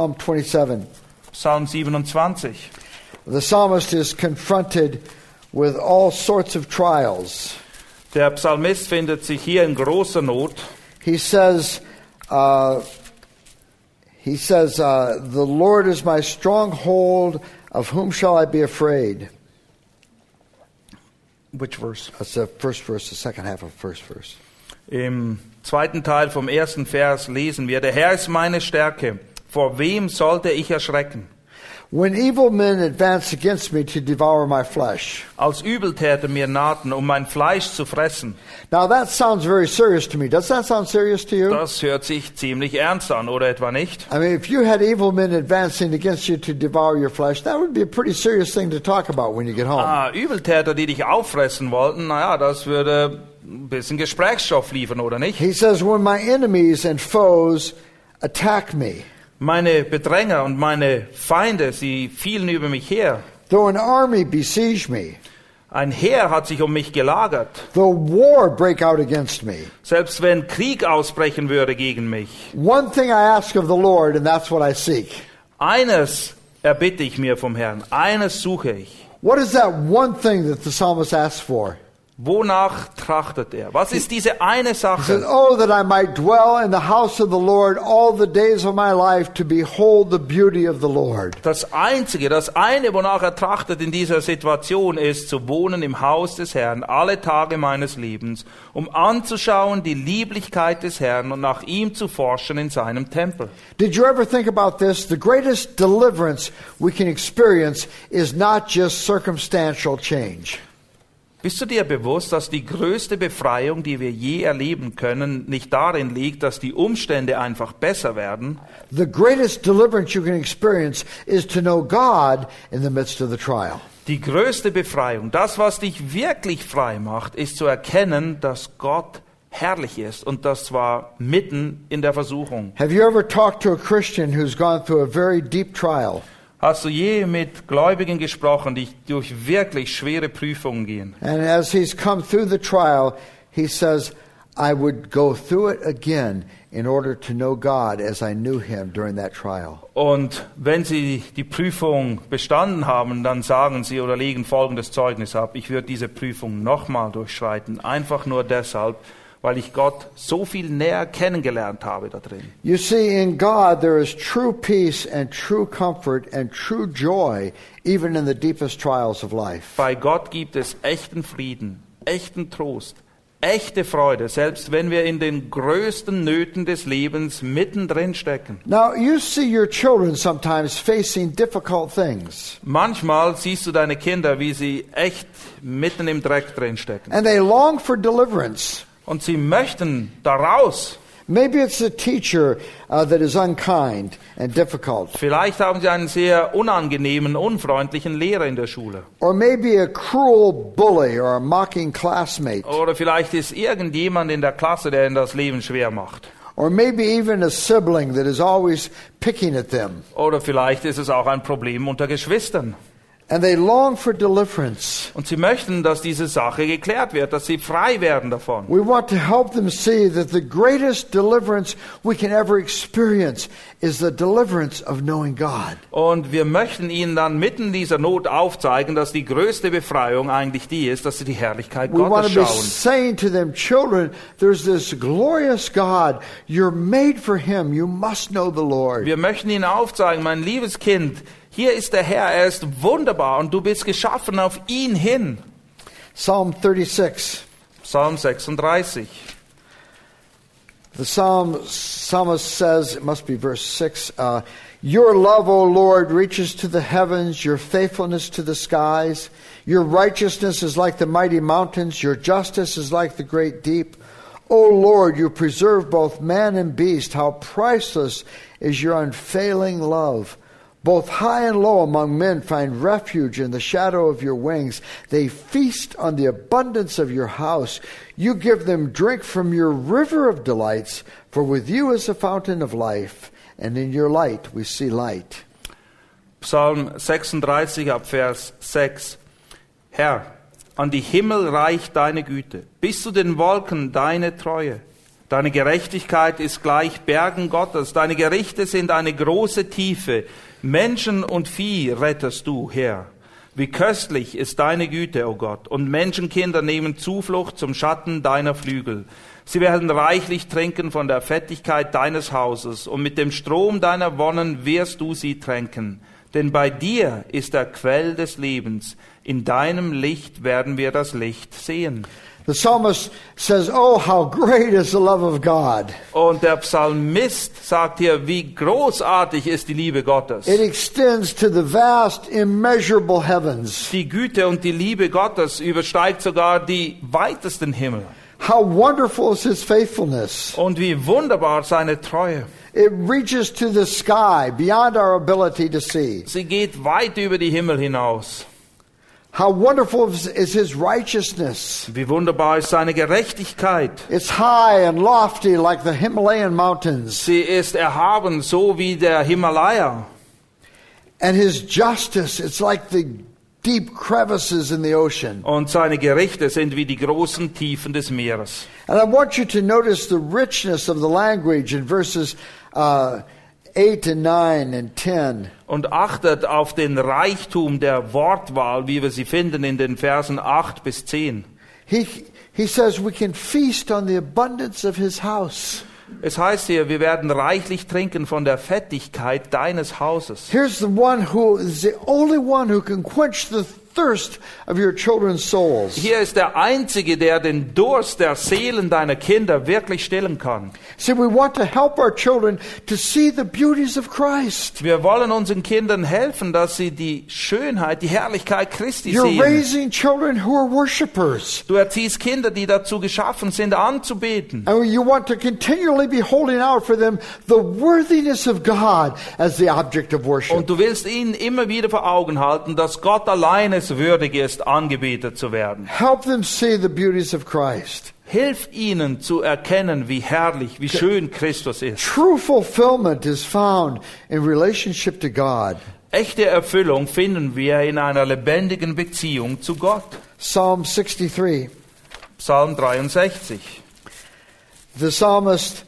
Psalm 27. Psalm 27. The psalmist is confronted with all sorts of trials. Der Psalmist findet sich hier in großer Not. He says, uh, he says, uh, the Lord is my stronghold. Of whom shall I be afraid? Which verse? That's the first verse, the second half of the first verse. Im zweiten Teil vom ersten Vers lesen wir, der Herr ist meine Stärke. Vor wem sollte ich erschrecken? When evil men advance against me to devour my flesh. Als Übeltäter mir nahten, um mein Fleisch zu fressen. Now that sounds very serious to me. Does that sound serious to you? Das hört sich ziemlich ernst an, oder etwa nicht? I mean, if you had evil men advancing against you to devour your flesh, that would be a pretty serious thing to talk about when you get home. Ah, Übeltäter, die dich auffressen wollten, naja, das würde ein bisschen Gesprächsstoff liefern, oder nicht? He says, When my enemies and foes attack me, Meine Bedränger und meine Feinde, sie fielen über mich her. though an army besiege me, Ein Heer hat sich um mich gelagert. though war break out against me, Selbst wenn Krieg ausbrechen würde gegen mich. one thing I ask of the Lord, and that's what I seek. Eines erbitte ich mir vom Herrn, eines suche ich. What is that one thing that the psalmist asks for? Wonach trachtet er? Was ist diese eine He says, Sache? Oh, that I might dwell in the house of the Lord all the days of my life to behold the beauty of the Lord. Das Einzige, das eine, wonach er trachtet in dieser Situation, ist zu wohnen im Haus des Herrn alle Tage meines Lebens, um anzuschauen die Lieblichkeit des Herrn und nach ihm zu forschen in seinem Tempel. Did you ever think about this? The greatest deliverance we can experience is not just circumstantial change. Bist du dir bewusst, dass die größte Befreiung, die wir je erleben können, nicht darin liegt, dass die Umstände einfach besser werden? The greatest deliverance you can experience is to know God in the midst of the trial. Die größte Befreiung, das, was dich wirklich frei macht, ist zu erkennen, dass Gott herrlich ist und das zwar mitten in der Versuchung. Have you ever talked to a Christian who's gone through a very deep trial? Hast du je mit Gläubigen gesprochen, die durch wirklich schwere Prüfungen gehen? And as he's come through the trial, he says, I would go through it again in order to know God as I knew him during that trial. Und wenn sie die Prüfung bestanden haben, dann sagen sie oder legen folgendes Zeugnis ab. Ich würde diese Prüfung nochmal durchschreiten, einfach nur deshalb, weil ich Gott so viel näher kennengelernt habe da drin. You see, in God there is true peace and true comfort and true joy, even in the deepest trials of life. Bei Gott gibt es echten Frieden, echten Trost, echte Freude, selbst wenn wir in den größten Nöten des Lebens mittendrin stecken. Now, you see your children sometimes facing difficult things, Manchmal siehst du deine Kinder, wie sie echt mitten im Dreck drin stecken. and they long for deliverance. Und sie möchten daraus. Maybe it's a teacher uh, that is unkind and difficult, Vielleicht haben sie einen sehr unangenehmen, unfreundlichen Lehrer in der Schule. or maybe a cruel bully or a mocking classmate, Oder vielleicht ist irgendjemand in der Klasse, der ihnen das Leben schwer macht. or maybe even a sibling that is always picking at them. Oder vielleicht ist es auch ein Problem unter Geschwistern. And they long for deliverance. Und sie möchten, dass diese Sache geklärt wird, dass sie frei werden davon. We want to help them see that the greatest deliverance we can ever experience is the deliverance of knowing God. Und wir möchten ihnen dann mitten dieser Not aufzeigen, dass die größte Befreiung eigentlich die ist, dass sie die Herrlichkeit We want Gottes to be schauen. saying to them, children, there's this glorious God. You're made for Him. You must know the Lord. Wir möchten ihnen aufzeigen, mein liebes Kind, Hier ist der Herr, er ist wunderbar und du bist geschaffen auf ihn hin. Psalm 36. Psalm 36. The psalm psalmist says, it must be verse 6, uh, Your love, O Lord, reaches to the heavens, your faithfulness to the skies. Your righteousness is like the mighty mountains, your justice is like the great deep. O Lord, you preserve both man and beast. How priceless is your unfailing love. Both high and low among men find refuge in the shadow of your wings. They feast on the abundance of your house. You give them drink from your river of delights, for with you is the fountain of life, and in your light we see light. Psalm 36 ab Vers 6. Herr, an die Himmel reicht deine Güte, bis zu den Wolken deine Treue. Deine Gerechtigkeit ist gleich Bergen Gottes, deine Gerichte sind eine große Tiefe. Menschen und Vieh rettest du, Herr. Wie köstlich ist deine Güte, o oh Gott, und Menschenkinder nehmen Zuflucht zum Schatten deiner Flügel. Sie werden reichlich trinken von der Fettigkeit deines Hauses, und mit dem Strom deiner Wonnen wirst du sie tränken. Denn bei dir ist der Quell des Lebens. In deinem Licht werden wir das Licht sehen. The psalmist says, Oh, how great is the love of God. Und der Psalmist sagt hier, wie großartig ist die Liebe Gottes. It extends to the vast, immeasurable heavens. Die Güte und die Liebe Gottes übersteigt sogar die weitesten Himmel. How wonderful is his faithfulness. Und wie wunderbar seine Treue. It reaches to the sky beyond our ability to see. Sie geht weit über die Himmel hinaus. How wonderful is is his righteousness. Wie wunderbar ist seine Gerechtigkeit. It's high and lofty like the Himalayan mountains. Sie ist erhaben, so wie der Himalaya. And his justice, it's like the deep crevices in the ocean. Und seine Gerichte sind wie die großen Tiefen des Meeres. And I want you to notice the richness of the language in verses uh, 8 and 9 and 10. Und achtet auf den Reichtum der Wortwahl, wie wir sie finden in den Versen 8 bis 10. He, he says we can feast on the abundance of his house. Es heißt hier, wir werden reichlich trinken von der Fettigkeit deines Hauses. Here's the one who is the only one who can quench the thirst of your children's souls. Hier ist der Einzige, der den Durst der Seelen deiner Kinder wirklich stillen kann. See, we want to help our children to see the beauties of Christ. Wir wollen unseren Kindern helfen, dass sie die Schönheit, die Herrlichkeit Christi You're sehen. raising children who are worshipers. Du erziehst Kinder, die dazu geschaffen sind, anzubeten. And you want to continually be holding out for them the worthiness of God as the object of worship. Und du willst ihnen immer wieder vor Augen halten, dass Gott allein es würdig ist, angebetet zu werden. Help them see the beauties of Christ. Hilf ihnen zu erkennen, wie herrlich, wie schön Christus ist. True fulfillment is found in relationship to God. Echte Erfüllung finden wir in einer lebendigen Beziehung zu Gott. Psalm 63. Psalm 63. The psalmist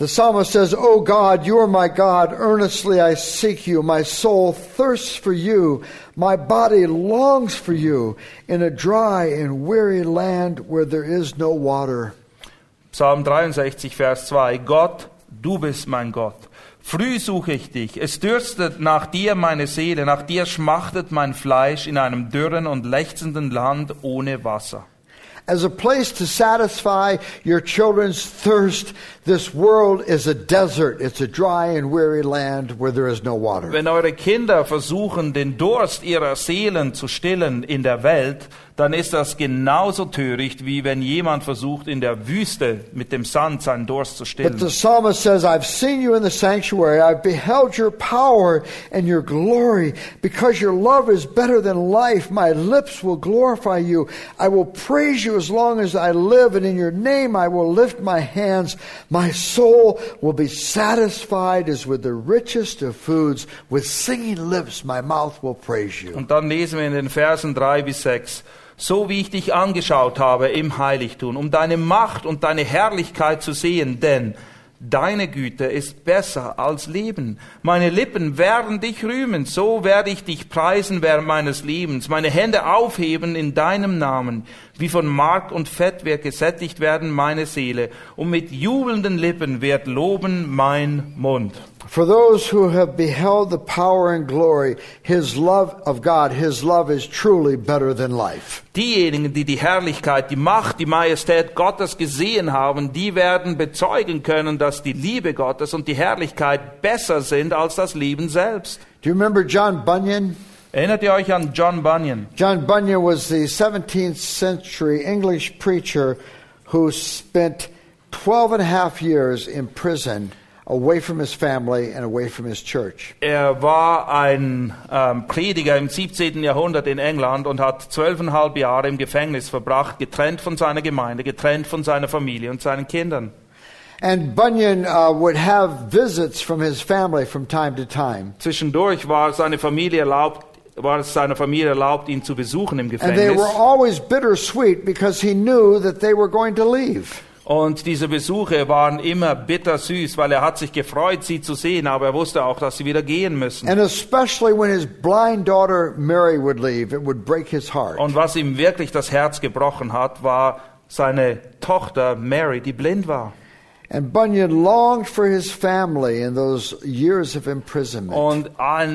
The psalmist says, "O God, you are my God. Earnestly I seek you. My soul thirsts for you. My body longs for you in a dry and weary land where there is no water." Psalm 63, Vers 2. Gott, du bist mein Gott. Früh suche ich dich. Es dürstet nach dir meine Seele, nach dir schmachtet mein Fleisch in einem dürren und lechzenden Land ohne Wasser. As a place to satisfy your children's thirst, this world is a desert. It's a dry and weary land where there is no water. Wenn eure Kinder versuchen, den Durst ihrer Seelen zu stillen in der Welt, dann ist das genauso töricht, wie wenn jemand versucht, in der Wüste mit dem Sand seinen Durst zu But stillen. the psalmist says, I've seen you in the sanctuary. I've beheld your power and your glory. Because your love is better than life, my lips will glorify you. I will praise you as long as I live, and in your name I will lift my hands. My soul will be satisfied as with the richest of foods. With singing lips, my mouth will praise you. Und dann lesen wir in den Versen drei bis sechs. So wie ich dich angeschaut habe im Heiligtum, um deine Macht und deine Herrlichkeit zu sehen, denn Deine Güte ist besser als Leben. Meine Lippen werden dich rühmen, so werde ich dich preisen während meines Lebens, meine Hände aufheben in deinem Namen. Wie von Mark und Fett wird gesättigt werden meine Seele, und mit jubelnden Lippen wird loben mein Mund. For those who have beheld the power and glory, his love of God, his love is truly better than life. Diejenigen, die die Herrlichkeit, die Macht, die Majestät Gottes gesehen haben, die werden bezeugen können, dass die Liebe Gottes und die Herrlichkeit besser sind als das Leben selbst. Do you remember John Bunyan? Erinnert ihr euch an John Bunyan? John Bunyan was the 17th century English preacher who spent 12 and a half years in prison away from his family and away from his church. Er war ein ähm, Prediger im 17. Jahrhundert in England und hat zwölfeinhalb Jahre im Gefängnis verbracht, getrennt von seiner Gemeinde, getrennt von seiner Familie und seinen Kindern. And Bunyan uh, would have visits from his family from time to time. Zwischendurch war seine Familie erlaubt, war es seiner Familie erlaubt, ihn zu besuchen im And they Gefängnis. were always bittersweet because he knew that they were going to leave. Und diese Besuche waren immer bittersüß, weil er hat sich gefreut, sie zu sehen, aber er wusste auch, dass sie wieder gehen müssen. And especially when his blind daughter Mary would leave, it would break his heart. Und was ihm wirklich das Herz gebrochen hat, war seine Tochter Mary, die blind war. And Bunyan longed for his family in those years of imprisonment. Und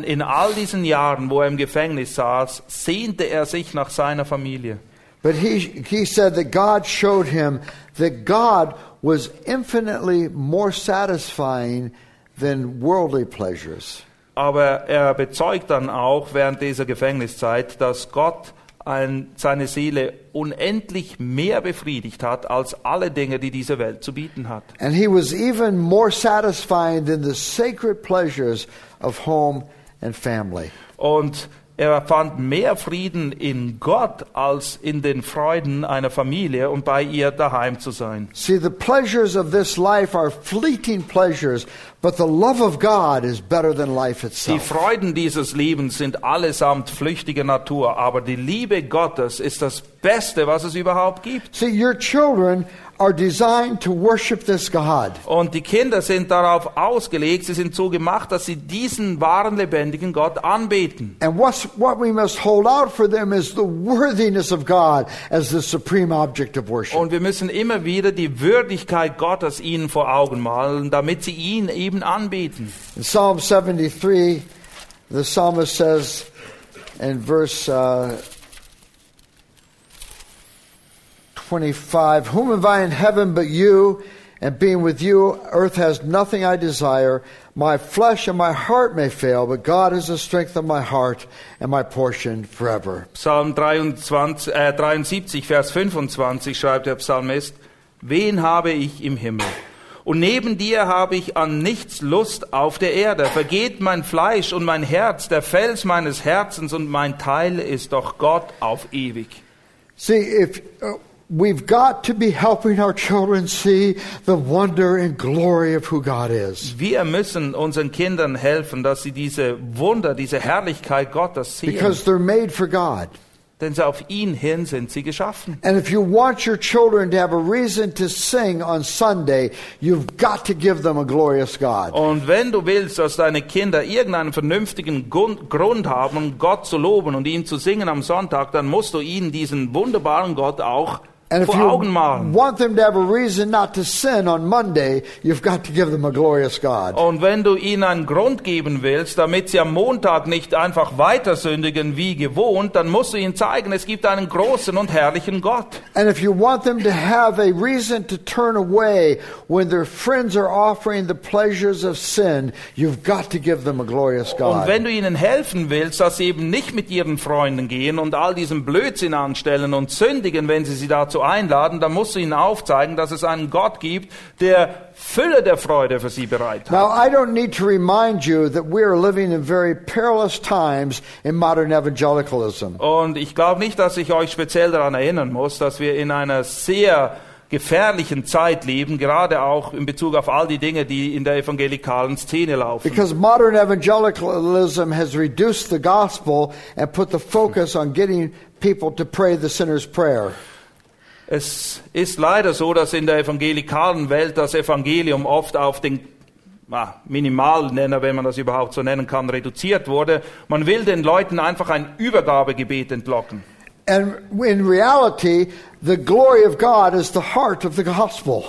in all diesen Jahren, wo er im Gefängnis saß, sehnte er sich nach seiner Familie. But he, he said that God showed him that God was infinitely more satisfying than worldly pleasures. Aber er bezeugt dann auch während dieser Gefängniszeit, dass Gott ein, seine Seele unendlich mehr befriedigt hat als alle Dinge, die diese Welt zu bieten hat. And he was even more satisfying than the sacred pleasures of home and family. Und er fand mehr Frieden in Gott als in den Freuden einer Familie und bei ihr daheim zu sein. See, the pleasures of this life are fleeting pleasures, but the love of God is better than life Die itself. Freuden dieses Lebens sind allesamt flüchtiger Natur, aber die Liebe Gottes ist das Beste, was es überhaupt gibt. See, your children are designed to worship this God. Und die Kinder sind darauf ausgelegt, sie sind so gemacht, dass sie diesen wahren, lebendigen Gott anbeten. And what's, what we must hold out for them is the worthiness of God as the supreme object of worship. Und wir müssen immer wieder die Würdigkeit Gottes ihnen vor Augen malen, damit sie ihn eben anbeten. In Psalm 73, the psalmist says in verse uh, 25, Whom have I in heaven but you? And being with you, earth has nothing I desire. My flesh and my heart may fail, but God is the strength of my heart and my portion forever. Psalm 23, äh, 73, Vers 25 schreibt der Psalmist, Wen habe ich im Himmel? Und neben dir habe ich an nichts Lust auf der Erde. Vergeht mein Fleisch und mein Herz, der Fels meines Herzens und mein Teil ist doch Gott auf ewig. See, if uh, we've got to be helping our children see the wonder and glory of who God is. Wir müssen unseren Kindern helfen, dass sie diese Wunder, diese Herrlichkeit Gottes sehen. Because they're made for God. Denn sie auf ihn hin sind sie geschaffen. And if you want your children to have a reason to sing on Sunday, you've got to give them a glorious God. Und wenn du willst, dass deine Kinder irgendeinen vernünftigen Grund Grund haben, um Gott zu loben und ihm zu singen am Sonntag, dann musst du ihnen diesen wunderbaren Gott auch And if you want them to have a reason not to sin on Monday, you've got to give them a glorious God. Und wenn du ihnen einen Grund geben willst, damit sie am Montag nicht einfach weiter sündigen wie gewohnt, dann musst du ihnen zeigen, es gibt einen großen und herrlichen Gott. And if you want them to have a reason to turn away when their friends are offering the pleasures of sin, you've got to give them a glorious Und God. wenn du ihnen helfen willst, dass sie eben nicht mit ihren Freunden gehen und all diesen Blödsinn anstellen und sündigen, wenn sie sie dazu einladen, dann musst du ihnen aufzeigen, dass es einen Gott gibt, der Fülle der Freude für sie bereit hat. Now, I don't need to remind you that we are living in very perilous times in modern evangelicalism. Und ich glaube nicht, dass ich euch speziell daran erinnern muss, dass wir in einer sehr gefährlichen Zeit leben, gerade auch in Bezug auf all die Dinge, die in der evangelikalen Szene laufen. Because modern evangelicalism has reduced the gospel and put the focus on getting people to pray the sinner's prayer. Es ist leider so, dass in der evangelikalen Welt das Evangelium oft auf den Minimalnenner, wenn man das überhaupt so nennen kann, reduziert wurde. Man will den Leuten einfach ein Übergabegebet entlocken. And in reality, the glory of God is the heart of the gospel.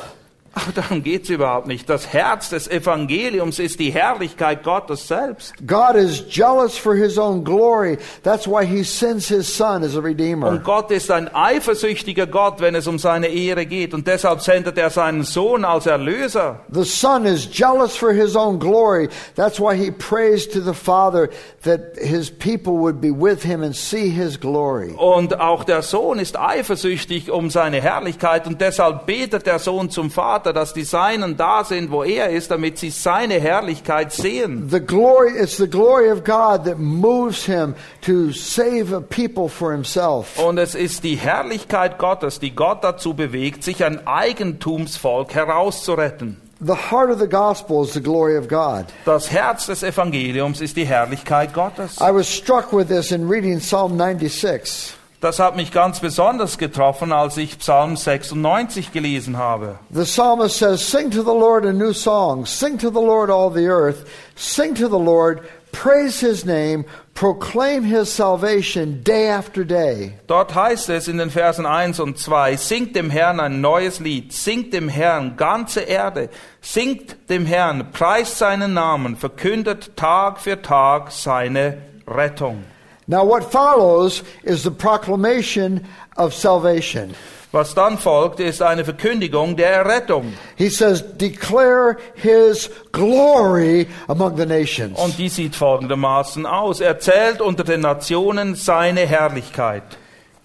Aber darum geht's überhaupt nicht. Das Herz des Evangeliums ist die Herrlichkeit Gottes selbst. God is jealous for his own glory. That's why he sends his son as a redeemer. Und Gott ist ein eifersüchtiger Gott, wenn es um seine Ehre geht. Und deshalb sendet er seinen Sohn als Erlöser. The son is jealous for his own glory. That's why he prays to the Father that his people would be with him and see his glory. Und auch der Sohn ist eifersüchtig um seine Herrlichkeit. Und deshalb betet der Sohn zum Vater, dass die Seinen da sind, wo er ist, damit sie seine Herrlichkeit sehen. The glory, it's the glory of God that moves him to save a people for himself. Und es ist die Herrlichkeit Gottes, die Gott dazu bewegt, sich ein Eigentumsvolk herauszuretten. The heart of the gospel is the glory of God. Das Herz des Evangeliums ist die Herrlichkeit Gottes. I was struck with this in reading Psalm 96. Das hat mich ganz besonders getroffen, als ich Psalm 96 gelesen habe. The psalmist says, Sing to the Lord a new song, sing to the Lord all the earth, sing to the Lord, praise his name, proclaim his salvation day after day. Dort heißt es in den Versen 1 und 2, singt dem Herrn ein neues Lied, singt dem Herrn ganze Erde, singt dem Herrn, preist seinen Namen, verkündet Tag für Tag seine Rettung. Now, what follows is the proclamation of salvation. Was dann folgt, ist eine Verkündigung der Errettung. He says, Declare his glory among the nations. Und die sieht folgendermaßen aus. Er zählt unter den Nationen seine Herrlichkeit.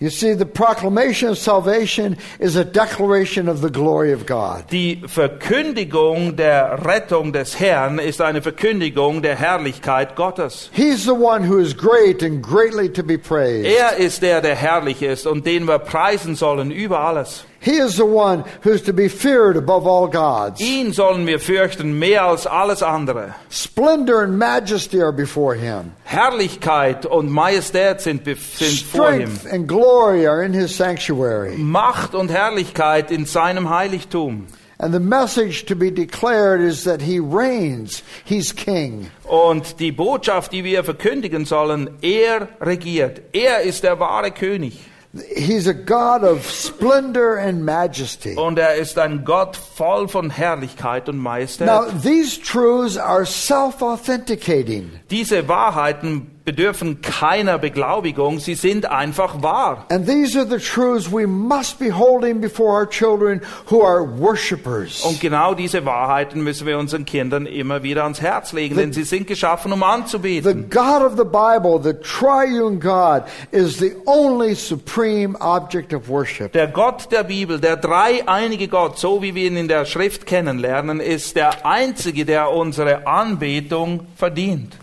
You see, the proclamation of salvation is a declaration of the glory of God. Die Verkündigung der Rettung des Herrn ist eine Verkündigung der Herrlichkeit Gottes. He's the one who is great and greatly to be praised. Er ist der, der herrlich ist und den wir preisen sollen über alles. He is the one who's to be feared above all gods. Ihn sollen wir fürchten mehr als alles andere. Splendor and majesty are before him. Herrlichkeit und Majestät sind, sind vor ihm. Strength and glory are in his sanctuary. Macht und Herrlichkeit in seinem Heiligtum. And the message to be declared is that he reigns. He's king. Und die Botschaft, die wir verkündigen sollen, er regiert. Er ist der wahre König. He's a God of splendor and majesty. Und er ist ein Gott voll von Herrlichkeit und Majestät. Now, these truths are self authenticating. Diese Wahrheiten bedürfen keiner Beglaubigung, sie sind einfach wahr. And these are the truths we must be holding before our children who are worshipers. Und genau diese Wahrheiten müssen wir unseren Kindern immer wieder ans Herz legen, denn sie sind geschaffen, um The anzubeten. God of the Bible, the triune God, is the only supreme object of worship. Der Gott der Bibel, der dreieinige Gott, so wie wir ihn in der Schrift kennenlernen, ist der einzige, der unsere Anbetung verdient.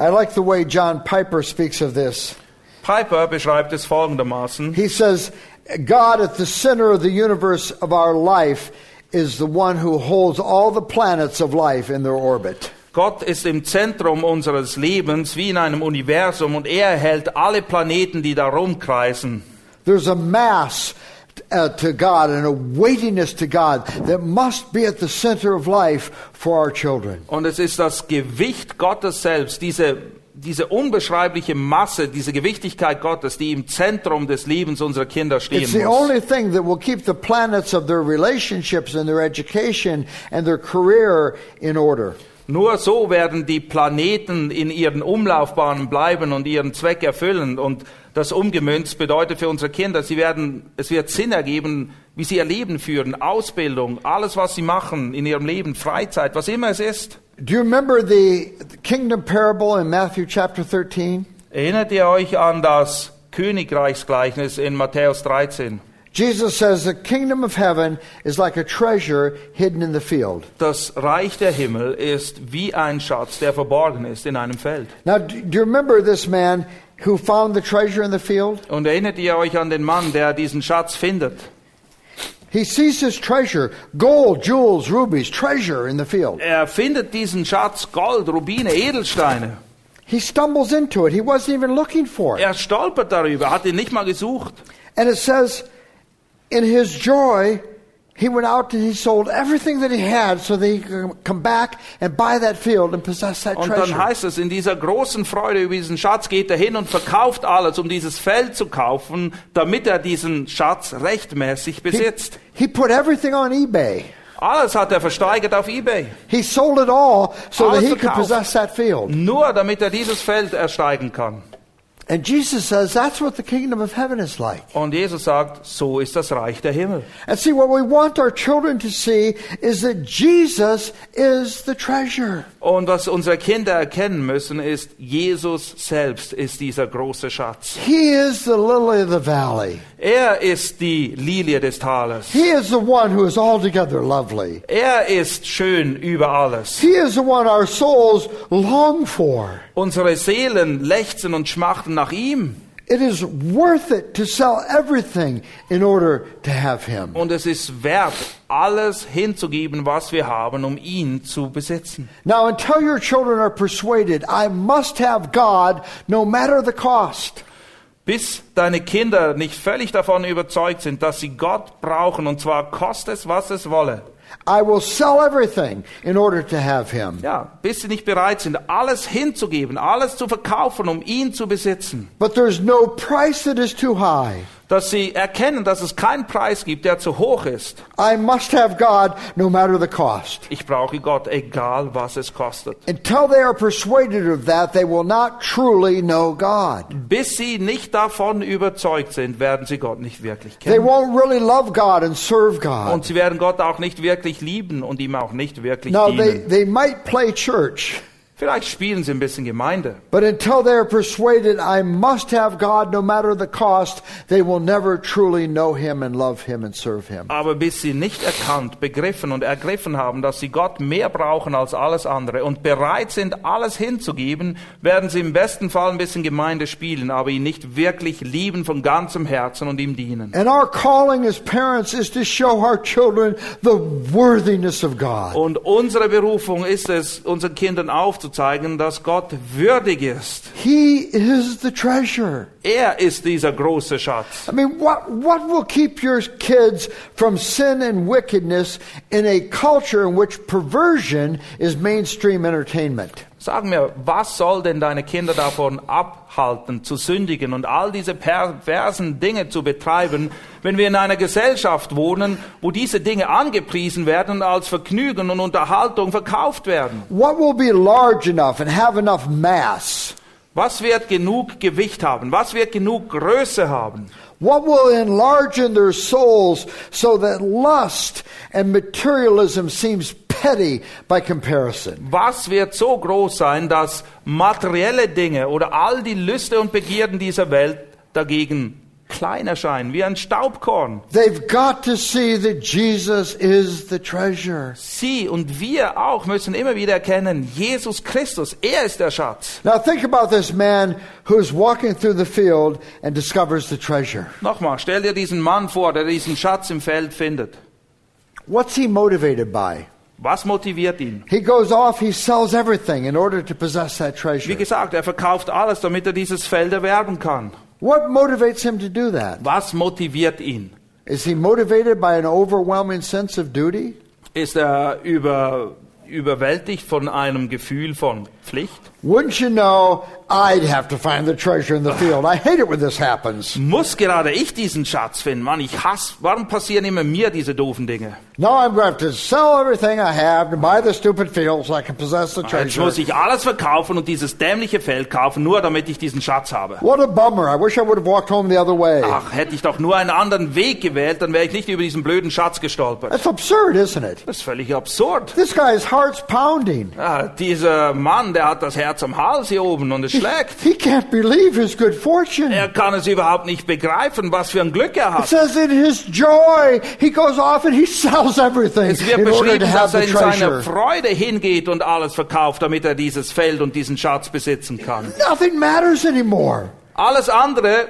I like the way John Piper speaks of this. Piper beschreibt es folgendermaßen. He says, God at the center of the universe of our life is the one who holds all the planets of life in their orbit. Gott ist im Zentrum unseres Lebens wie in einem Universum und er hält alle Planeten, die da rumkreisen. There's a mass uh, to God and a weightiness to God that must be at the center of life for our children. Und es ist das Gewicht Gottes selbst, diese, diese unbeschreibliche Masse, diese Gewichtigkeit Gottes, die im Zentrum des Lebens unserer Kinder stehen It's the muss. only thing that will keep the planets of their relationships and their education and their career in order. Nur so werden die Planeten in ihren Umlaufbahnen bleiben und ihren Zweck erfüllen. Und das umgemünzt bedeutet für unsere Kinder, sie werden, es wird Sinn ergeben, wie sie ihr Leben führen, Ausbildung, alles, was sie machen in ihrem Leben, Freizeit, was immer es ist. Do you remember the kingdom parable in Matthew chapter 13? Erinnert ihr euch an das Königreichsgleichnis in Matthäus 13? Jesus says the kingdom of heaven is like a treasure hidden in the field. Das Reich der Himmel ist wie ein Schatz, der verborgen ist in einem Feld. Now, do you remember this man who found the treasure in the field? Und erinnert ihr euch an den Mann, der diesen Schatz findet? He sees his treasure, gold, jewels, rubies, treasure in the field. Er findet diesen Schatz, Gold, Rubine, Edelsteine. He stumbles into it. He wasn't even looking for it. Er stolpert darüber, hat ihn nicht mal gesucht. And it says, in his joy, he went out and he sold everything that he had so that he could come back and buy that field and possess that Und dann treasure. heißt es, in dieser großen Freude über diesen Schatz geht er hin und verkauft alles, um dieses Feld zu kaufen, damit er diesen Schatz rechtmäßig He, besitzt. he put everything on eBay. Alles hat er versteigert auf Ebay. He sold it all so that Alles he could possess that field. Nur damit er dieses Feld ersteigen kann. And Jesus says that's what the kingdom of heaven is like. Und Jesus sagt, so ist das Reich der Himmel. And see, what we want our children to see is that Jesus is the treasure. Und was unsere Kinder erkennen müssen, ist, Jesus selbst ist dieser große Schatz. He is the lily of the valley. Er ist die Lilie des Tales. He is the one who is altogether lovely. Er ist schön über alles. He is the one our souls long for. Unsere Seelen lechzen und schmachten nach ihm. It is worth it to sell everything in order to have him. Und es ist wert, alles hinzugeben, was wir haben, um ihn zu besitzen. Now, until your children are persuaded, I must have God no matter the cost. Bis deine Kinder nicht völlig davon überzeugt sind, dass sie Gott brauchen, und zwar koste es, was es wolle. I will sell everything in order to have him. Ja, bis sie nicht bereit sind, alles hinzugeben, alles zu verkaufen, um ihn zu besitzen. But there's no price that is too high. Dass sie erkennen, dass es keinen Preis gibt, der zu hoch ist. I must have God no matter the cost. Ich brauche Gott, egal was es kostet. Until they are persuaded of that, they will not truly know God. Bis sie nicht davon überzeugt sind, werden sie Gott nicht wirklich They kennen. won't really love God and serve God. Und sie werden Gott auch nicht wirklich lieben und ihm auch nicht wirklich Now, they, dienen. they might play church, Vielleicht spielen sie ein bisschen Gemeinde. but until they are persuaded I must have God no matter the cost, they will never truly know Him and love Him and serve Him. Aber bis sie nicht erkannt, begriffen und ergriffen haben, dass sie Gott mehr brauchen als alles andere und bereit sind, alles hinzugeben, werden sie im besten Fall ein bisschen Gemeinde spielen, aber ihn nicht wirklich lieben von ganzem Herzen und ihm dienen. And our calling as parents is to show our children the worthiness of God. Und unsere Berufung ist es, unseren Kindern aufzuzeigen, dass Gott würdig ist. He is the treasure. Er ist dieser große Schatz. I mean, what, what will keep your kids from sin and wickedness in a culture in which perversion is mainstream entertainment? Sag mir, was soll denn deine Kinder davon abhalten, zu sündigen und all diese perversen Dinge zu betreiben, wenn wir in einer Gesellschaft wohnen, wo diese Dinge angepriesen werden und als Vergnügen und Unterhaltung verkauft werden? What will be large enough and have enough mass? Was wird genug Gewicht haben? Was wird genug Größe haben? What will enlarge in their souls so that lust and materialism seems petty by comparison? Was wird so groß sein, dass materielle Dinge oder all die Lüste und Begierden dieser Welt dagegen klein erscheinen, wie ein Staubkorn? They've got to see that Jesus is the treasure. Sie und wir auch müssen immer wieder erkennen, Jesus Christus, er ist der Schatz. Now think about this man who's walking through the field and discovers the treasure. Nochmal, stell dir diesen Mann vor, der diesen Schatz im Feld findet. What's he motivated by? Was motiviert ihn? He goes off, he sells everything in order to possess that Wie treasure. gesagt, er verkauft alles, damit er dieses Feld erwerben kann. What motivates him to do that? Was motiviert ihn? Is he motivated by an overwhelming sense of duty? Ist er über, überwältigt von einem Gefühl von Pflicht? Wouldn't you know I'd have to find the treasure in the field? I hate it when this happens. Muss gerade ich diesen Schatz finden? Mann, ich hasse, warum passieren immer mir diese doofen Dinge? Now I'm going to have to sell everything I have to buy the stupid field so I can possess the Jetzt treasure. muss ich alles verkaufen und dieses dämliche Feld kaufen, nur damit ich diesen Schatz habe. What a bummer. I wish I would have walked home the other way. Ach, hätte ich doch nur einen anderen Weg gewählt, dann wäre ich nicht über diesen blöden Schatz gestolpert. That's absurd, isn't it? Das ist völlig absurd. This guy's heart's pounding. Ja, dieser Mann, der hat das Herz am Hals hier oben und es schlägt. He can't believe his good fortune. Er kann es überhaupt nicht begreifen, was für ein Glück er It hat. says in his joy, he goes off and he sells everything Es wird in order to beschrieben, dass er in seiner. Freude hingeht und alles verkauft, damit er dieses Feld und diesen Schatz besitzen kann. Nothing matters anymore. Alles andere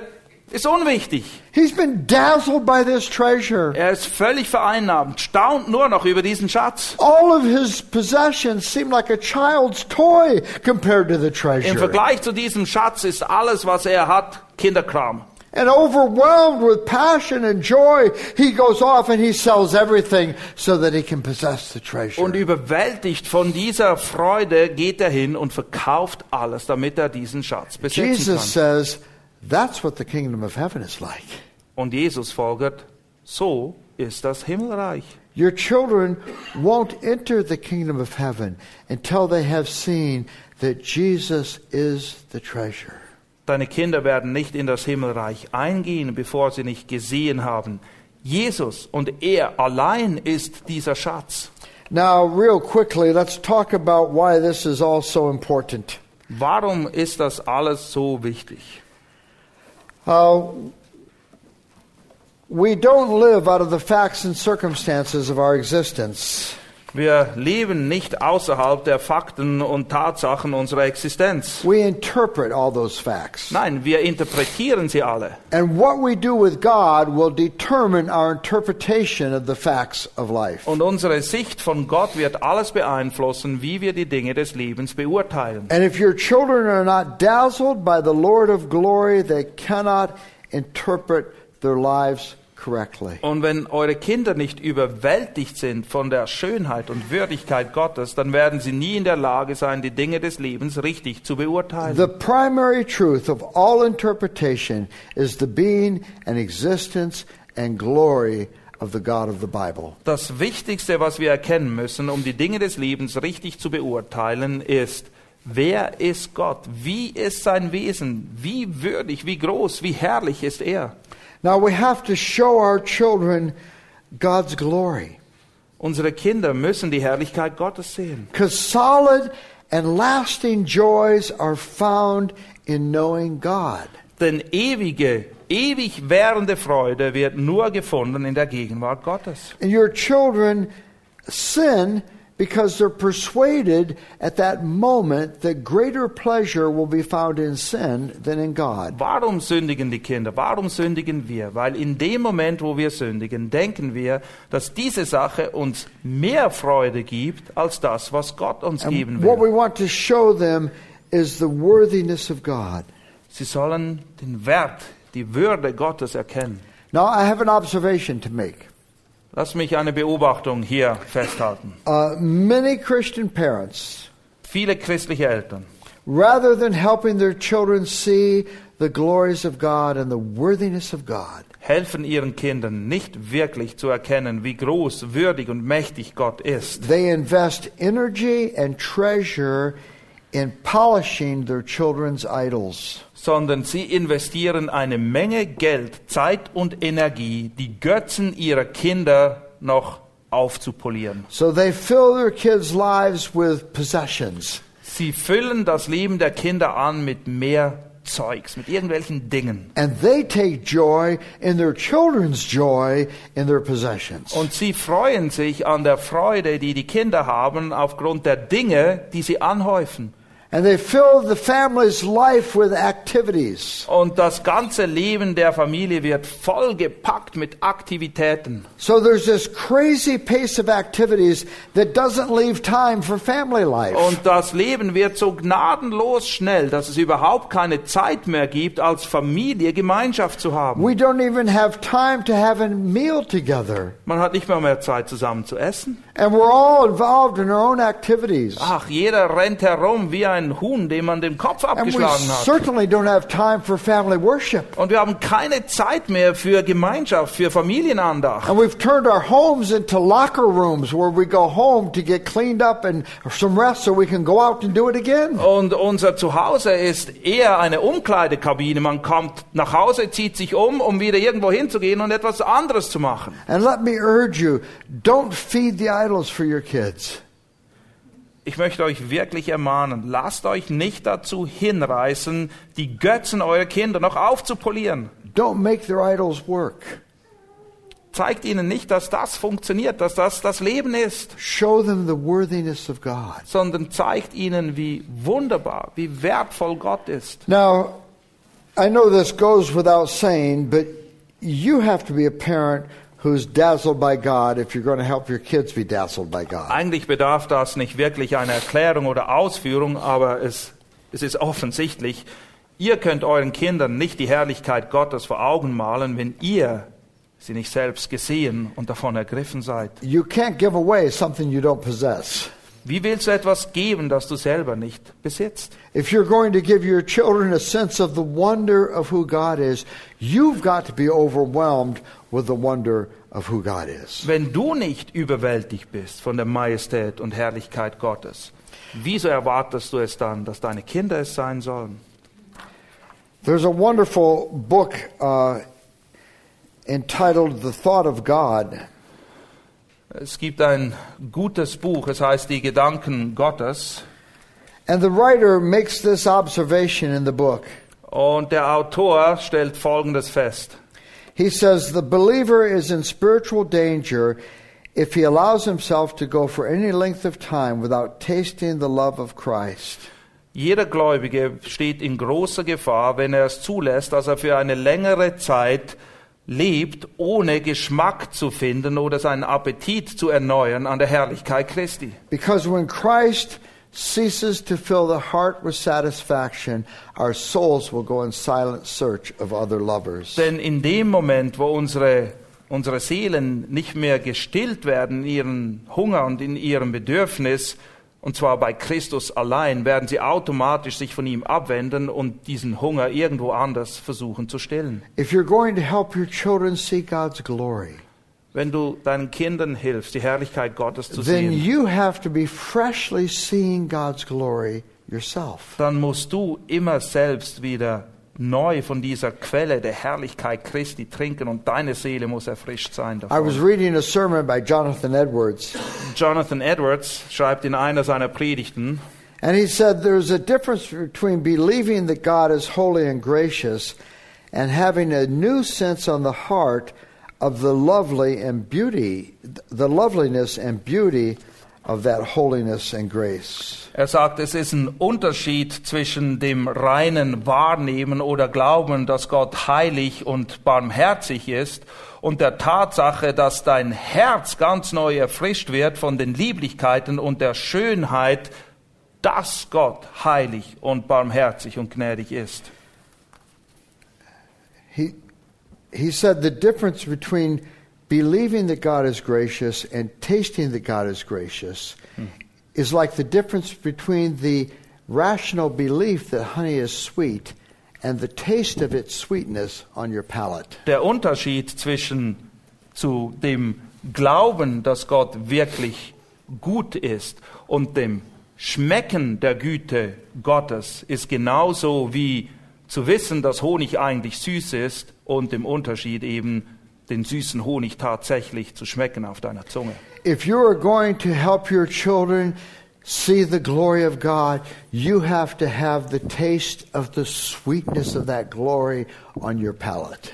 ist unwichtig. He's been dazzled by this treasure. Er ist völlig vereinnahmt, staunt nur noch über diesen Schatz. All of his possessions seem like a child's toy compared to the Im treasure. Vergleich zu diesem Schatz ist alles, was er hat, Kinderkram. And overwhelmed with passion and joy, he goes off and he sells everything so that he can possess the treasure. Und überwältigt von dieser Freude geht er hin und verkauft alles, damit er diesen Schatz besitzen Jesus kann. says, that's what the kingdom of heaven is like. Und Jesus folgert, so ist das Himmelreich. Your children won't enter the kingdom of heaven until they have seen that Jesus is the treasure. Deine Kinder werden nicht in das Himmelreich eingehen, bevor sie nicht gesehen haben. Jesus und er allein ist dieser Schatz. Now, real quickly, let's talk about why this is all so important. Warum ist das alles so wichtig? Uh, we don't live out of the facts and circumstances of our existence. Wir leben nicht außerhalb der Fakten und Tatsachen unserer Existenz. We interpret all those facts. Nein, wir interpretieren sie alle. And what we do with God will determine our interpretation of the facts of life. Und unsere Sicht von Gott wird alles beeinflussen, wie wir die Dinge des Lebens beurteilen. And if your children are not dazzled by the Lord of glory, they cannot interpret their lives correctly. Und wenn eure Kinder nicht überwältigt sind von der Schönheit und Würdigkeit Gottes, dann werden sie nie in der Lage sein, die Dinge des Lebens richtig zu beurteilen. The primary truth of all interpretation is the being and existence and glory of the God of the Bible. Das Wichtigste, was wir erkennen müssen, um die Dinge des Lebens richtig zu beurteilen, ist, wer ist Gott? Wie ist sein Wesen? Wie würdig, wie groß, wie herrlich ist er? Now we have to show our children God's glory. Unsere Kinder müssen die Herrlichkeit Gottes sehen. Because solid and lasting joys are found in knowing God. Denn ewige, ewig währende Freude wird nur gefunden in der Gegenwart Gottes. And your children sin because they're persuaded at that moment that greater pleasure will be found in sin than in God. Warum sündigen die Kinder? Warum sündigen wir? Weil in dem Moment, wo wir sündigen, denken wir, dass diese Sache uns mehr Freude gibt als das, was Gott uns geben And what will. we want to show them is the worthiness of God. Sie sollen den Wert, die Würde Gottes erkennen. Now, I have an observation to make. Lass mich eine Beobachtung hier festhalten. Uh, many Christian parents, Viele christliche Eltern, rather than helping their children see the glories of God and the worthiness of God, helfen ihren Kindern nicht wirklich zu erkennen, wie groß, würdig und mächtig Gott ist. they invest energy and treasure in polishing their children's idols. Sondern sie investieren eine Menge Geld, Zeit und Energie, die Götzen ihrer Kinder noch aufzupolieren. So they fill their kids' lives with possessions. Sie füllen das Leben der Kinder an mit mehr Zeugs, mit irgendwelchen Dingen. And they take joy in their children's joy in their possessions. Und sie freuen sich an der Freude, die die Kinder haben, aufgrund der Dinge, die sie anhäufen. And they fill the family's life with activities. Und das ganze Leben der Familie wird vollgepackt mit Aktivitäten. So there's this crazy pace of activities that doesn't leave time for family life. Und das Leben wird so gnadenlos schnell, dass es überhaupt keine Zeit mehr gibt, als Familie Gemeinschaft zu haben. We don't even have time to have a meal together. Man hat nicht mal mehr Zeit zusammen zu essen. And we're all involved in our own activities. Ach, jeder rennt herum wie ein Huhn, dem man den Kopf abgeschlagen hat. Und wir haben keine Zeit mehr für Gemeinschaft, für Familienandacht. And we've turned our homes into locker rooms where we go home to get cleaned up and some rest so we can go out and do it again. Und unser Zuhause ist eher eine Umkleidekabine. Man kommt nach Hause, zieht sich um, um wieder irgendwo hinzugehen und etwas anderes zu machen. And let me urge you, don't feed the idols for your kids. Ich möchte euch wirklich ermahnen, lasst euch nicht dazu hinreißen, die Götzen eurer Kinder noch aufzupolieren. Don't make their idols work. Zeigt ihnen nicht, dass das funktioniert, dass das das Leben ist, Show them the worthiness of God. sondern zeigt ihnen, wie wunderbar, wie wertvoll Gott ist. Now, I know this goes without saying, but you have to be a parent who's dazzled by God if you're going to help your kids be dazzled by God. Eigentlich bedarf das nicht wirklich einer Erklärung oder Ausführung, aber es, es ist offensichtlich. Ihr könnt euren Kindern nicht die Herrlichkeit Gottes vor Augen malen, wenn ihr sie nicht selbst gesehen und davon ergriffen seid. You can't give away something you don't possess. Wie willst du etwas geben, das du selber nicht besitzt? If you're going to give your children a sense of the wonder of who God is, you've got to be overwhelmed with the wonder of who God is. Wenn du nicht überwältigt bist von der Majestät und Herrlichkeit Gottes, wieso erwartest du es dann, dass deine Kinder es sein sollen? There's a wonderful book uh, entitled The Thought of God. Es gibt ein gutes Buch, es heißt Die Gedanken Gottes. And the writer makes this observation in the book. Und der Autor stellt Folgendes fest. He says the believer is in spiritual danger if he allows himself to go for any length of time without tasting the love of Christ. Jeder Gläubige steht in großer Gefahr, wenn er es zulässt, dass er für eine längere Zeit lebt, ohne Geschmack zu finden oder seinen Appetit zu erneuern an der Herrlichkeit Christi. Because when Christ ceases to fill the heart with satisfaction, our souls will go in silent search of other lovers. Denn in dem Moment, wo unsere, unsere Seelen nicht mehr gestillt werden in ihren Hunger und in ihrem Bedürfnis, und zwar bei Christus allein, werden sie automatisch sich von ihm abwenden und diesen Hunger irgendwo anders versuchen zu stillen. If you're going to help your children see God's glory, Wenn du deinen Kindern hilfst, die Herrlichkeit Gottes zu then sehen, you have to be freshly seeing God's glory yourself. dann musst du immer selbst wieder neu von dieser Quelle der Herrlichkeit Christi trinken und deine Seele muss erfrischt sein I was reading a sermon by Jonathan Edwards, Jonathan Edwards schreibt in einer seiner Predigten, and he said there's a difference between believing that God is holy and gracious and having a new sense on the heart of the lovely and beauty, the loveliness and beauty of that holiness and grace. Er sagt, es ist ein Unterschied zwischen dem reinen Wahrnehmen oder Glauben, dass Gott heilig und barmherzig ist, und der Tatsache, dass dein Herz ganz neu erfrischt wird von den Lieblichkeiten und der Schönheit, dass Gott heilig und barmherzig und gnädig ist. He, he said the difference between believing that God is gracious and tasting that God is gracious is like the difference between the rational belief that honey is sweet and the taste of its sweetness on your palate. Der Unterschied zwischen zu dem Glauben, dass Gott wirklich gut ist und dem Schmecken der Güte Gottes ist genauso wie zu wissen, dass Honig eigentlich süß ist und dem Unterschied eben den süßen Honig tatsächlich zu schmecken auf deiner Zunge. If you are going to help your children see the glory of God, you have to have the taste of the sweetness of that glory on your palate.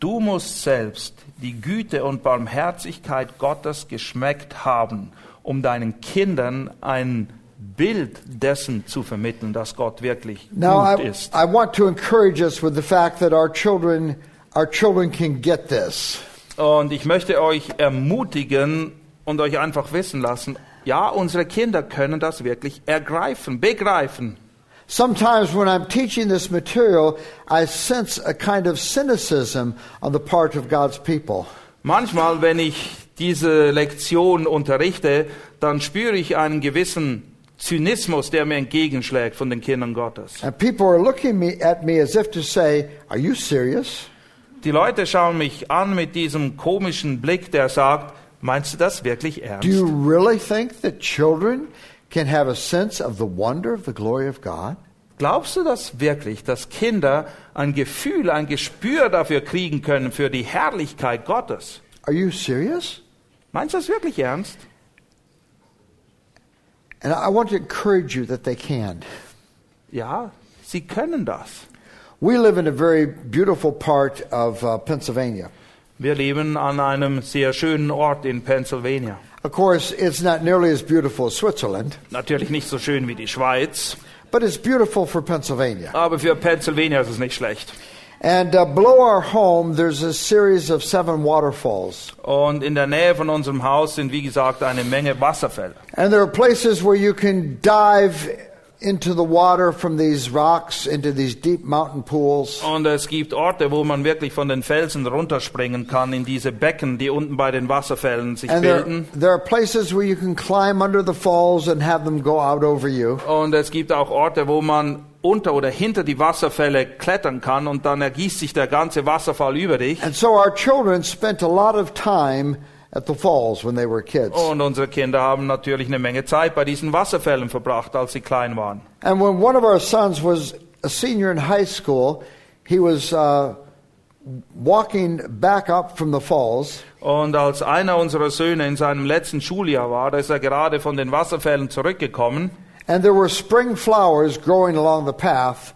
Du musst selbst die Güte und Barmherzigkeit Gottes geschmeckt haben, um deinen Kindern ein Bild dessen zu vermitteln, dass Gott wirklich Now, gut I, ist. I want to encourage us with the fact that our children, our children can get this. Und ich möchte euch ermutigen und euch einfach wissen lassen, ja, unsere Kinder können das wirklich ergreifen, begreifen. Sometimes when I'm teaching this material, I sense a kind of cynicism on the part of God's people. Manchmal, wenn ich diese Lektion unterrichte, dann spüre ich einen gewissen Zynismus, der mir entgegenschlägt von den Kindern Gottes. And people are looking me, at me as if to say, Are you serious? Die Leute schauen mich an mit diesem komischen Blick, der sagt, meinst du das wirklich ernst? Do you really think that children can have a sense of the wonder of the glory of God? Glaubst du das wirklich, dass Kinder ein Gefühl, ein Gespür dafür kriegen können, für die Herrlichkeit Gottes? Are you serious? Meinst du das wirklich ernst? And I want to encourage you that they can. Ja, sie können das. We live in a very beautiful part of uh, Pennsylvania. Wir leben an einem sehr schönen Ort in Pennsylvania. Of course, it's not nearly as beautiful as Switzerland, Natürlich nicht so schön wie die Schweiz, but it's beautiful for Pennsylvania. aber für Pennsylvania ist es nicht schlecht. And uh, below our home, there's a series of seven waterfalls. Und in der Nähe von unserem Haus sind, wie gesagt, eine Menge Wasserfälle. And there are places where you can dive into the water from these rocks into these deep mountain pools. Und es gibt Orte, wo man wirklich von den Felsen runterspringen kann in diese Becken, die unten bei den Wasserfällen sich And there, bilden. there are places where you can climb under the falls and have them go out over you. Und es gibt auch Orte, wo man unter oder hinter die Wasserfälle klettern kann und dann ergießt sich der ganze Wasserfall über dich. And so our children spent a lot of time at the falls when they were kids. Und unsere Kinder haben natürlich eine Menge Zeit bei diesen Wasserfällen verbracht, als sie klein waren. And when one of our sons was a senior in high school, he was uh, walking back up from the falls. Und als einer unserer Söhne in seinem letzten Schuljahr war, da ist er gerade von den Wasserfällen zurückgekommen. And there were spring flowers growing along the path.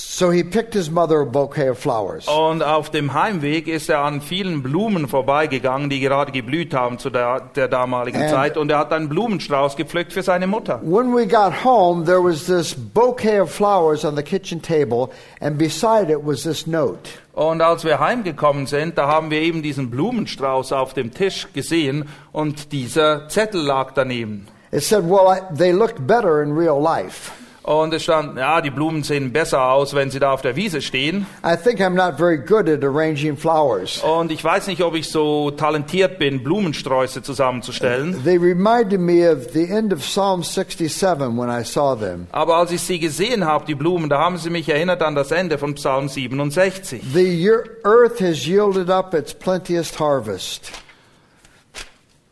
So he picked his mother a bouquet of flowers. Und auf dem Heimweg ist er an vielen Blumen vorbeigegangen, die gerade geblüht haben zu der, der damaligen And- Zeit. Und er hat einen Blumenstrauß gepflückt für seine Mutter. When we got home, there was this bouquet of flowers on the kitchen table, and beside it was this note. Und als wir heimgekommen sind, da haben wir eben diesen Blumenstrauß auf dem Tisch gesehen und dieser Zettel lag daneben. It said, Well, I, they looked better in real life. Und es stand, ja, die Blumen sehen besser aus, wenn sie da auf der Wiese stehen. I think I'm not very good at arranging flowers. Und ich weiß nicht, ob ich so talentiert bin, Blumensträuße zusammenzustellen. They reminded me of the end of Psalm 67 when I saw them. Aber als ich sie gesehen habe, die Blumen, da haben sie mich erinnert an das Ende von Psalm 67. The earth has yielded up its plenteous harvest.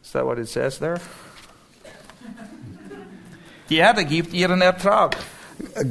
Is that what it says there? Die Erde gibt ihren Ertrag.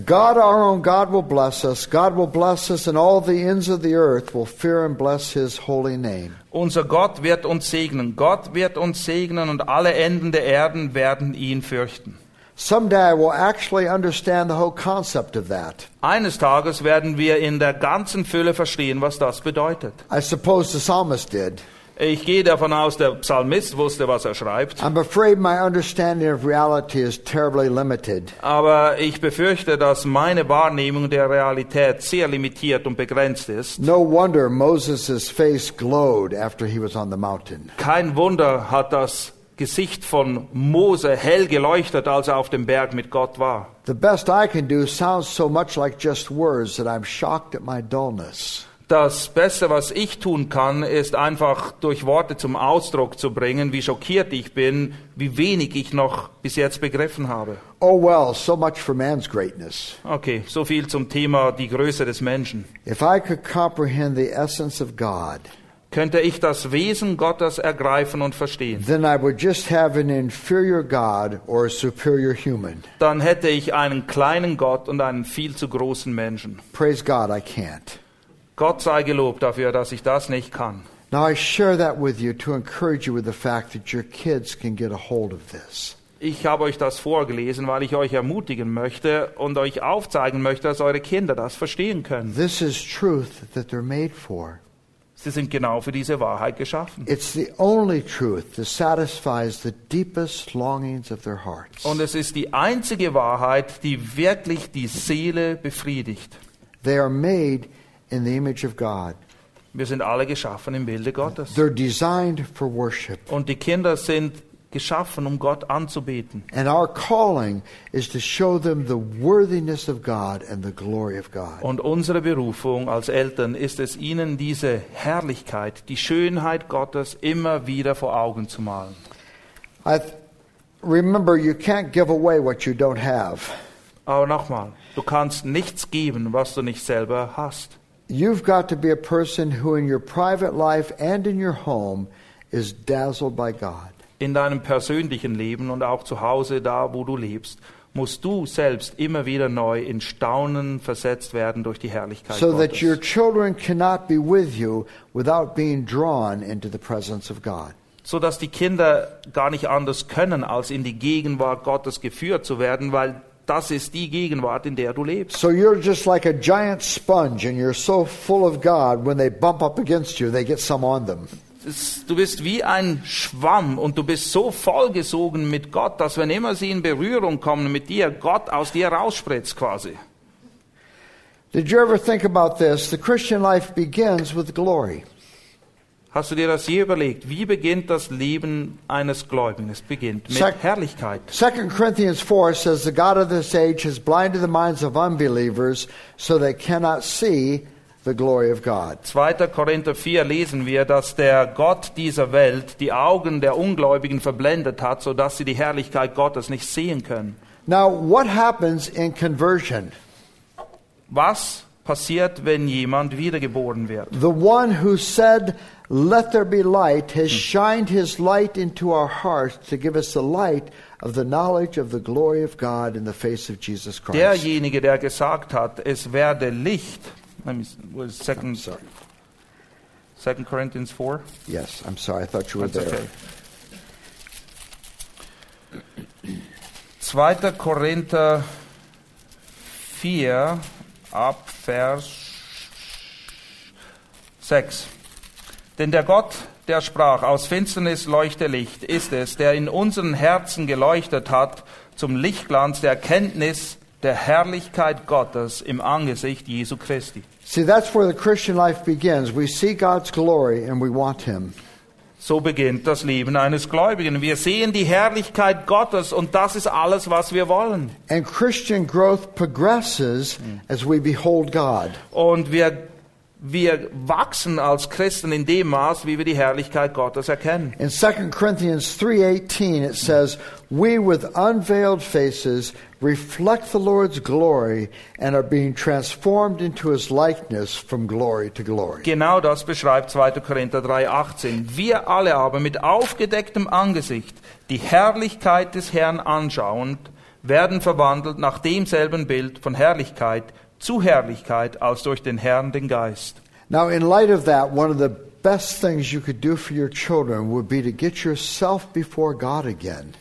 God, our own God, will bless us. God will bless us, and all the ends of the earth will fear and bless his holy name. Unser Gott wird uns segnen. Gott wird uns segnen und alle Enden der Erden werden ihn fürchten. Someday I will actually understand the whole concept of that. Eines Tages werden wir in der ganzen Fülle verstehen, was das bedeutet. I suppose the psalmist did. Ich gehe davon aus, der Psalmist wusste, was er schreibt. I'm afraid my understanding of reality is terribly limited. Aber ich befürchte, dass meine Wahrnehmung der Realität sehr limitiert und begrenzt ist. No wonder Moses' face glowed after he was on the mountain. Kein Wunder hat das Gesicht von Mose hell geleuchtet, als er auf dem Berg mit Gott war. The best I can do sounds so much like just words that I'm shocked at my dullness. Das Beste, was ich tun kann, ist einfach durch Worte zum Ausdruck zu bringen, wie schockiert ich bin, wie wenig ich noch bis jetzt begriffen habe. Oh well, so much for man's greatness. Okay, so viel zum Thema die Größe des Menschen. If I could comprehend the essence of God, Könnte ich das Wesen Gottes ergreifen und verstehen, then I would just have an inferior God or a superior human. dann hätte ich einen kleinen Gott und einen viel zu großen Menschen. Praise God, I can't. Gott sei gelobt dafür, dass ich das nicht kann. Now, I share that with you to encourage you with the fact that your kids can get a hold of this. Ich habe euch das vorgelesen, weil ich euch ermutigen möchte und euch aufzeigen möchte, dass eure Kinder das verstehen können. This is truth that they're made for. Sie sind genau für diese Wahrheit geschaffen. It's the only truth that satisfies the deepest longings of their hearts. Und es ist die einzige Wahrheit, die wirklich die Seele befriedigt. They are made in the image of God. Wir sind alle geschaffen im Bilde Gottes. They're designed for worship. Und die Kinder sind geschaffen, um Gott anzubeten. And our calling is to show them the worthiness of God and the glory of God. Und unsere Berufung als Eltern ist es, ihnen diese Herrlichkeit, die Schönheit Gottes immer wieder vor Augen zu malen. I remember, you can't give away what you don't have. Aber nochmal, du kannst nichts geben, was du nicht selber hast. You've got to be a person who, in your private life and in your home, is dazzled by God. In deinem persönlichen Leben und auch zu Hause, da wo du lebst, musst du selbst immer wieder neu in Staunen versetzt werden durch die Herrlichkeit So that Gottes. your children cannot be with you without being drawn into the presence of God. so dass die Kinder gar nicht anders können, als in die Gegenwart Gottes geführt zu werden, weil das ist die Gegenwart, in der du lebst. So you're just like a giant sponge and you're so full of God, when they bump up against you, they get some on them. Du bist wie ein Schwamm und du bist so vollgesogen mit Gott, dass wenn immer sie in Berührung kommen mit dir, Gott aus dir rausspritzt quasi. Did you ever think about this? The Christian life begins with glory. Hast du dir das je überlegt? Wie beginnt das Leben eines Gläubigen? Es beginnt mit Sec- Herrlichkeit. 2 Corinthians 4 says, The God of this age has blinded the minds of unbelievers so they cannot see the glory of God. 2. Korinther 4 lesen wir, dass der Gott dieser Welt die Augen der Ungläubigen verblendet hat, sodass sie die Herrlichkeit Gottes nicht sehen können. Now, what happens in conversion? Was passiert, wenn jemand wiedergeboren wird? The one who said, Let there be light, has shined his light into our hearts to give us the light of the knowledge of the glory of God in the face of Jesus Christ. Derjenige, der gesagt hat, es werde Licht. Let me, was second, Sorry. 2 Corinthians 4? Yes, I'm sorry. I thought you were That's there. okay. 2. Korinther 4 ab Vers 6. Denn der Gott, der sprach, aus Finsternis leuchte Licht, ist es, der in unseren Herzen geleuchtet hat zum Lichtglanz der Erkenntnis der Herrlichkeit Gottes im Angesicht Jesu Christi. See, that's where the Christian life begins. We see God's glory and we want Him. So beginnt das Leben eines Gläubigen. Wir sehen die Herrlichkeit Gottes und das ist alles, was wir wollen. And Christian growth progresses as we behold God. Und wir, wir wachsen als Christen in dem Maß, wie wir die Herrlichkeit Gottes erkennen. In 2 Corinthians 3:18 it says, "We with unveiled faces reflect the Lord's glory and are being transformed into his likeness from glory to glory." Genau das beschreibt 2. Korinther 3,18. Wir alle aber mit aufgedecktem Angesicht die Herrlichkeit des Herrn anschauend, werden verwandelt nach demselben Bild von Herrlichkeit zu Herrlichkeit als durch den Herrn den Geist. Now, in light of that, one of the best things you could do for your children would be to get yourself before God again.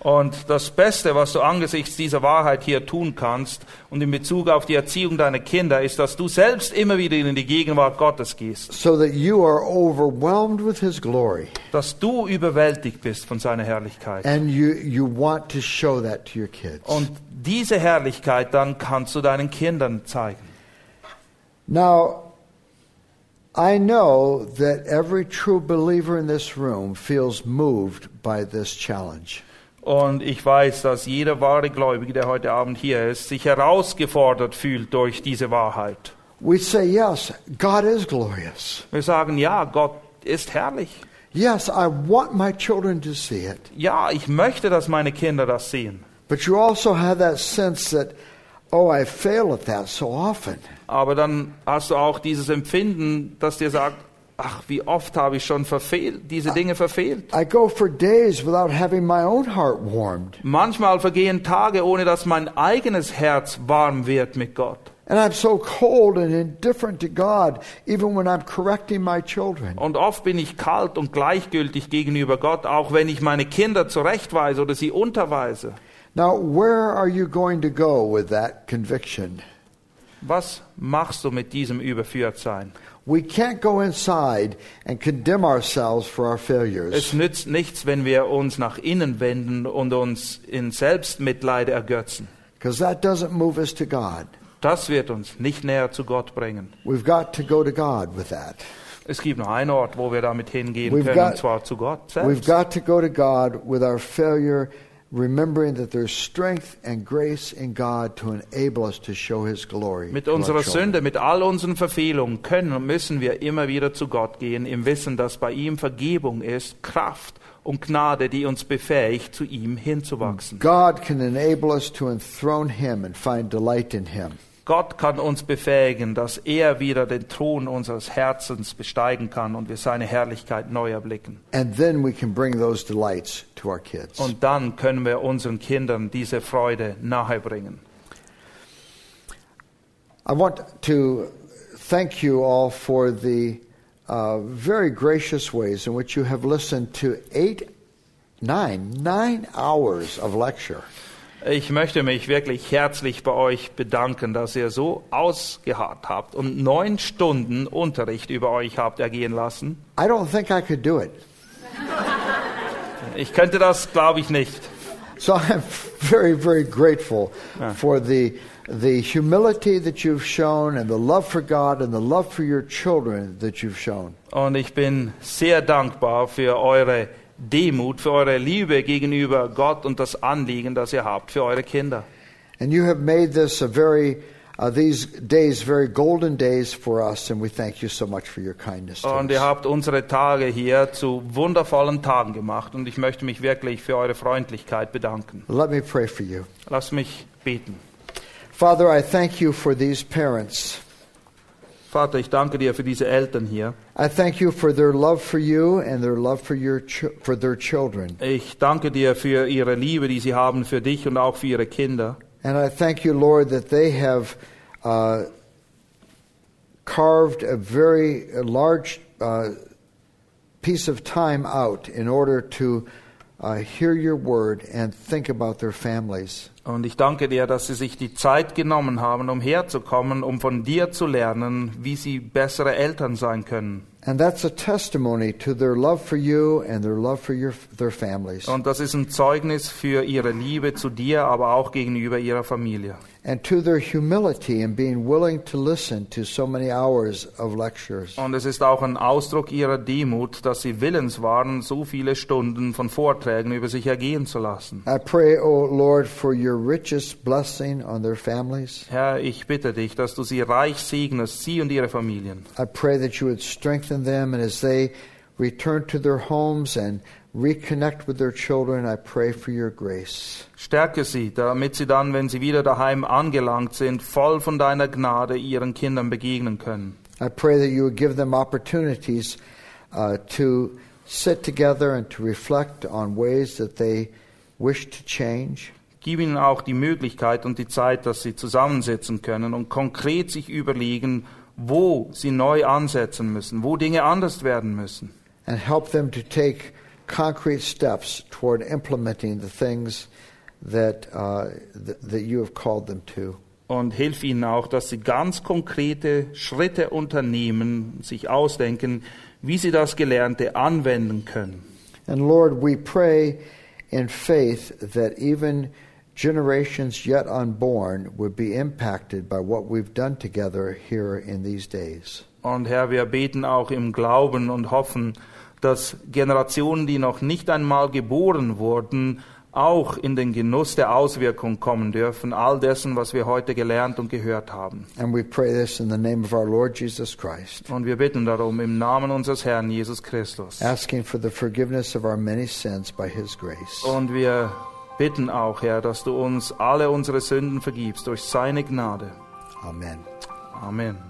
Und das Beste, was du angesichts dieser Wahrheit hier tun kannst und in Bezug auf die Erziehung deiner Kinder, ist, dass du selbst immer wieder in die Gegenwart Gottes gehst, so that you are overwhelmed with his glory dass du überwältigt bist von seiner Herrlichkeit. and you, you want to show that to your kids. Und diese Herrlichkeit dann kannst du deinen Kindern zeigen. Now, I know that every true believer in this room feels moved by this challenge. Und ich weiß, dass jeder wahre Gläubige, der heute Abend hier ist, sich herausgefordert fühlt durch diese Wahrheit. We say, yes, God is glorious. Wir sagen, ja, Gott ist herrlich. Yes, I want my children to see it. Ja, ich möchte, dass meine Kinder das sehen. But you also have that sense that, oh, I fail at that so often. Aber dann hast du auch dieses Empfinden, das dir sagt, ach, wie oft habe ich schon verfehlt, diese Dinge verfehlt. I go for days without having my own heart warmed. Manchmal vergehen Tage, ohne dass mein eigenes Herz warm wird mit Gott. And I'm so cold and indifferent to God, even when I'm correcting my children. Und oft bin ich kalt und gleichgültig gegenüber Gott, auch wenn ich meine Kinder zurechtweise oder sie unterweise. Now, where are you going to go with that conviction? Was machst du mit diesem Überführtsein? We can't go inside and condemn ourselves for our Es failures. nützt nichts, wenn wir uns nach innen wenden und uns in Selbstmitleid ergötzen. Because that doesn't move us to God. Das wird uns nicht näher zu Gott bringen. We've got to go to God with that. Es gibt nur einen Ort, wo wir damit hingehen We've können, got- und zwar zu Gott We've selbst. got to go to God with our failure, remembering that there's strength and grace in God to enable us to show His glory. Mit unserer. Sünde, mit all unseren Verfehlungen können und müssen wir immer wieder zu Gott gehen, im Wissen, dass bei ihm Vergebung ist, Kraft und Gnade, die uns befähigt, zu ihm hinzuwachsen. God can enable us to enthrone Him and find delight in Him. Gott kann uns befähigen, dass er wieder den Thron unseres Herzens besteigen kann und wir seine Herrlichkeit neu erblicken. Und dann können wir unseren Kindern diese Freude nahebringen. I want to thank you all for the uh, very gracious ways in which you have listened to eight, nine, nine hours of lecture. Ich möchte mich wirklich herzlich bei euch bedanken, dass ihr so ausgeharrt habt und neun Stunden Unterricht über euch habt ergehen lassen. I don't think I could do it. Ich könnte das, glaube ich, nicht. So I'm very, very grateful for the the humility that you've shown and the love for God and the love for your children that you've shown. Und ich bin sehr dankbar für eure Demut, für eure Liebe gegenüber Gott und das Anliegen, das ihr habt für eure Kinder. And you have made this a very uh, these days very golden days for us, and we thank you so much for your kindness Und ihr habt unsere Tage hier zu wundervollen Tagen gemacht und ich möchte mich wirklich für eure Freundlichkeit bedanken. Let me pray for you. Lasst mich beten. Father, I thank you for these parents. Vater, ich danke dir für diese Eltern hier. I thank you for their love for you and their love for your for their children. Ich danke dir für ihre Liebe, die sie haben für dich und auch für ihre Kinder. And I thank you, Lord, that they have uh, carved a very large uh, piece of time out in order to uh. Und ich danke dir, dass sie sich die Zeit genommen haben, um herzukommen, um von dir zu lernen, wie sie bessere Eltern sein können. And that's a testimony to their love for you and their love for your, their families. Und das ist ein Zeugnis für ihre Liebe zu dir, aber auch gegenüber ihrer Familie. And to their humility in being willing to listen to so many hours of lectures. Und es ist auch ein Ausdruck ihrer Demut, dass sie willens waren, so viele Stunden von Vorträgen über sich ergehen zu lassen. I pray, O Lord, for your richest blessing on their families. Herr, ich bitte dich, dass du sie reich segnest, sie und ihre Familien. I pray that you would strengthen them, and as they return to their homes and reconnect with their children, I pray for your grace. Stärke sie, damit sie dann, wenn sie wieder daheim angelangt sind, voll von deiner Gnade ihren Kindern begegnen können. I pray that you would give them opportunities uh, to sit together and to reflect on ways that they wish to change. Gib ihnen auch die Möglichkeit und die Zeit, dass sie zusammensitzen können und konkret sich überlegen, wo sie neu ansetzen müssen, wo Dinge anders werden müssen. and help them to take concrete steps toward implementing the things that, uh, th- that you have called them to. Und hilf ihnen auch, dass sie ganz konkrete Schritte unternehmen, sich ausdenken, wie sie das Gelernte anwenden können. And Lord, we pray in faith that even generations yet unborn would be impacted by what we've done together here in these days. Und Herr, wir beten auch im Glauben und hoffen, dass Generationen, die noch nicht einmal geboren wurden, auch in den Genuss der Auswirkung kommen dürfen, all dessen, was wir heute gelernt und gehört haben. And we pray this in the name of our Lord Jesus Christ, Und wir bitten darum im Namen unseres Herrn Jesus Christus. asking for the forgiveness of our many sins by his grace. Und wir bitten auch, Herr, dass du uns alle unsere Sünden vergibst durch seine Gnade. Amen. Amen.